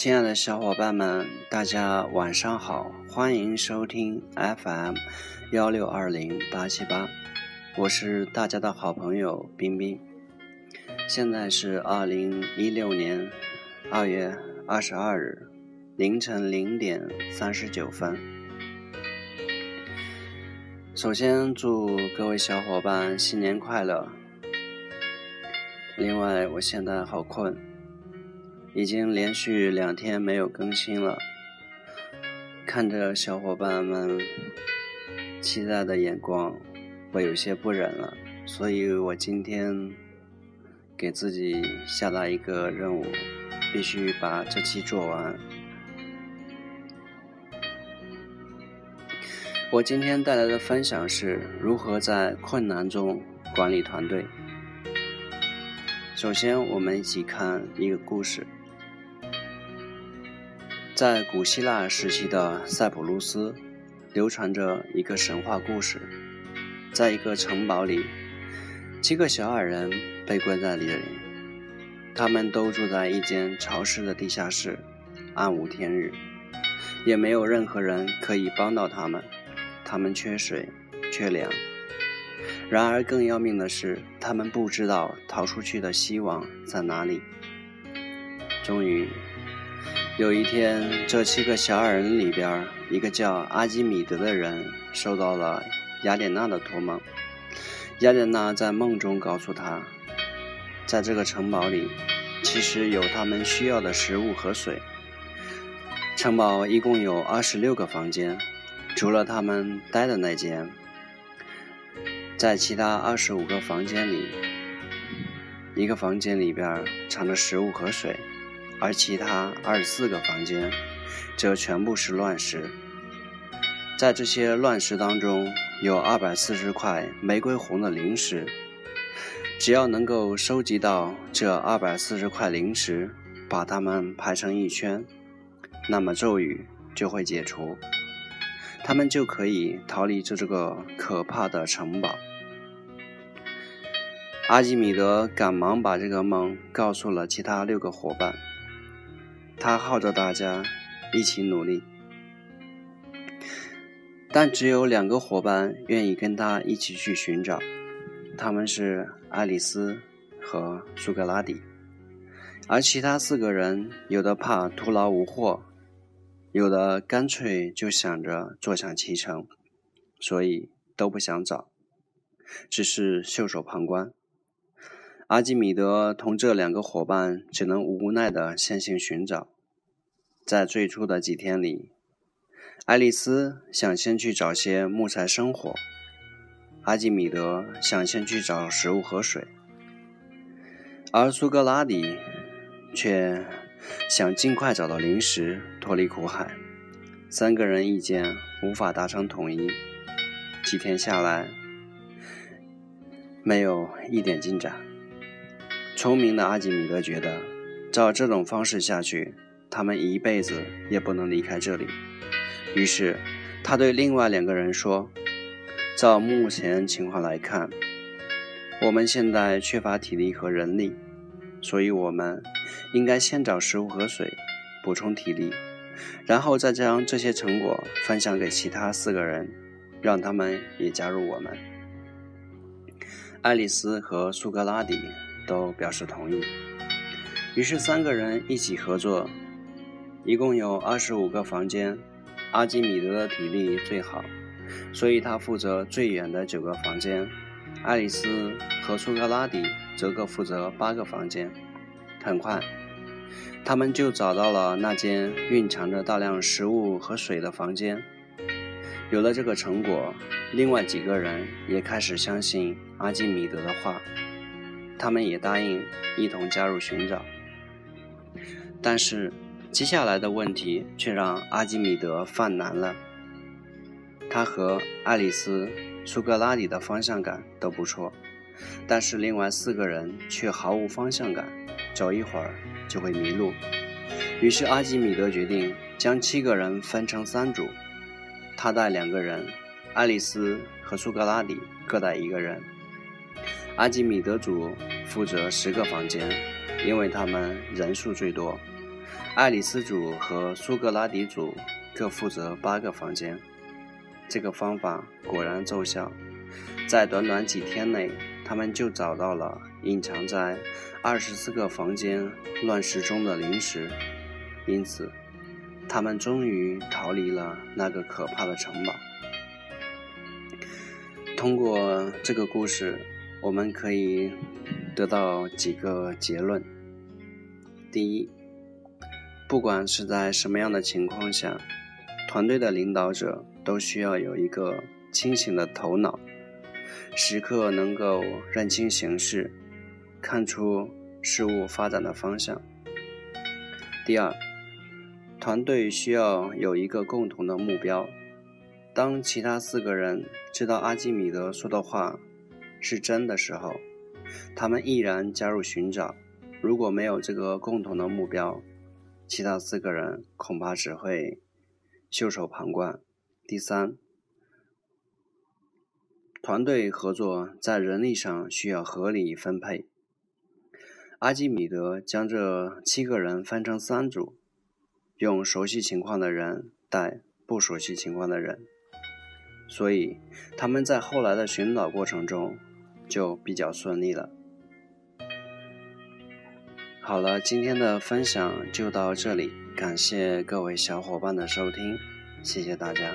亲爱的小伙伴们，大家晚上好，欢迎收听 FM 幺六二零八七八，我是大家的好朋友冰冰。现在是二零一六年二月二十二日凌晨零点三十九分。首先祝各位小伙伴新年快乐。另外，我现在好困。已经连续两天没有更新了，看着小伙伴们期待的眼光，我有些不忍了，所以我今天给自己下达一个任务，必须把这期做完。我今天带来的分享是如何在困难中管理团队。首先，我们一起看一个故事。在古希腊时期的塞浦路斯，流传着一个神话故事。在一个城堡里，七个小矮人被关在里面，他们都住在一间潮湿的地下室，暗无天日，也没有任何人可以帮到他们。他们缺水，缺粮。然而更要命的是，他们不知道逃出去的希望在哪里。终于。有一天，这七个小矮人里边，一个叫阿基米德的人受到了雅典娜的托梦。雅典娜在梦中告诉他，在这个城堡里，其实有他们需要的食物和水。城堡一共有二十六个房间，除了他们待的那间，在其他二十五个房间里，一个房间里边藏着食物和水。而其他二十四个房间，则全部是乱石。在这些乱石当中，有二百四十块玫瑰红的灵石。只要能够收集到这二百四十块灵石，把它们排成一圈，那么咒语就会解除，他们就可以逃离这这个可怕的城堡。阿基米德赶忙把这个梦告诉了其他六个伙伴。他号召大家一起努力，但只有两个伙伴愿意跟他一起去寻找，他们是爱丽丝和苏格拉底，而其他四个人有的怕徒劳无获，有的干脆就想着坐享其成，所以都不想找，只是袖手旁观。阿基米德同这两个伙伴只能无奈地先行寻找。在最初的几天里，爱丽丝想先去找些木材生火，阿基米德想先去找食物和水，而苏格拉底却想尽快找到灵石，脱离苦海。三个人意见无法达成统一，几天下来，没有一点进展。聪明的阿基米德觉得，照这种方式下去，他们一辈子也不能离开这里。于是，他对另外两个人说：“照目前情况来看，我们现在缺乏体力和人力，所以我们应该先找食物和水，补充体力，然后再将这些成果分享给其他四个人，让他们也加入我们。”爱丽丝和苏格拉底。都表示同意，于是三个人一起合作，一共有二十五个房间。阿基米德的体力最好，所以他负责最远的九个房间。爱丽丝和苏格拉底则各负责八个房间。很快，他们就找到了那间蕴藏着大量食物和水的房间。有了这个成果，另外几个人也开始相信阿基米德的话。他们也答应一同加入寻找，但是接下来的问题却让阿基米德犯难了。他和爱丽丝、苏格拉底的方向感都不错，但是另外四个人却毫无方向感，走一会儿就会迷路。于是阿基米德决定将七个人分成三组，他带两个人，爱丽丝和苏格拉底各带一个人。阿基米德组负责十个房间，因为他们人数最多，爱丽丝组和苏格拉底组各负责八个房间。这个方法果然奏效，在短短几天内，他们就找到了隐藏在二十四个房间乱石中的灵石，因此，他们终于逃离了那个可怕的城堡。通过这个故事，我们可以得到几个结论：第一，不管是在什么样的情况下，团队的领导者。都需要有一个清醒的头脑，时刻能够认清形势，看出事物发展的方向。第二，团队需要有一个共同的目标。当其他四个人知道阿基米德说的话是真的时候，他们毅然加入寻找。如果没有这个共同的目标，其他四个人恐怕只会袖手旁观。第三，团队合作在人力上需要合理分配。阿基米德将这七个人分成三组，用熟悉情况的人带不熟悉情况的人，所以他们在后来的寻找过程中就比较顺利了。好了，今天的分享就到这里，感谢各位小伙伴的收听。谢谢大家。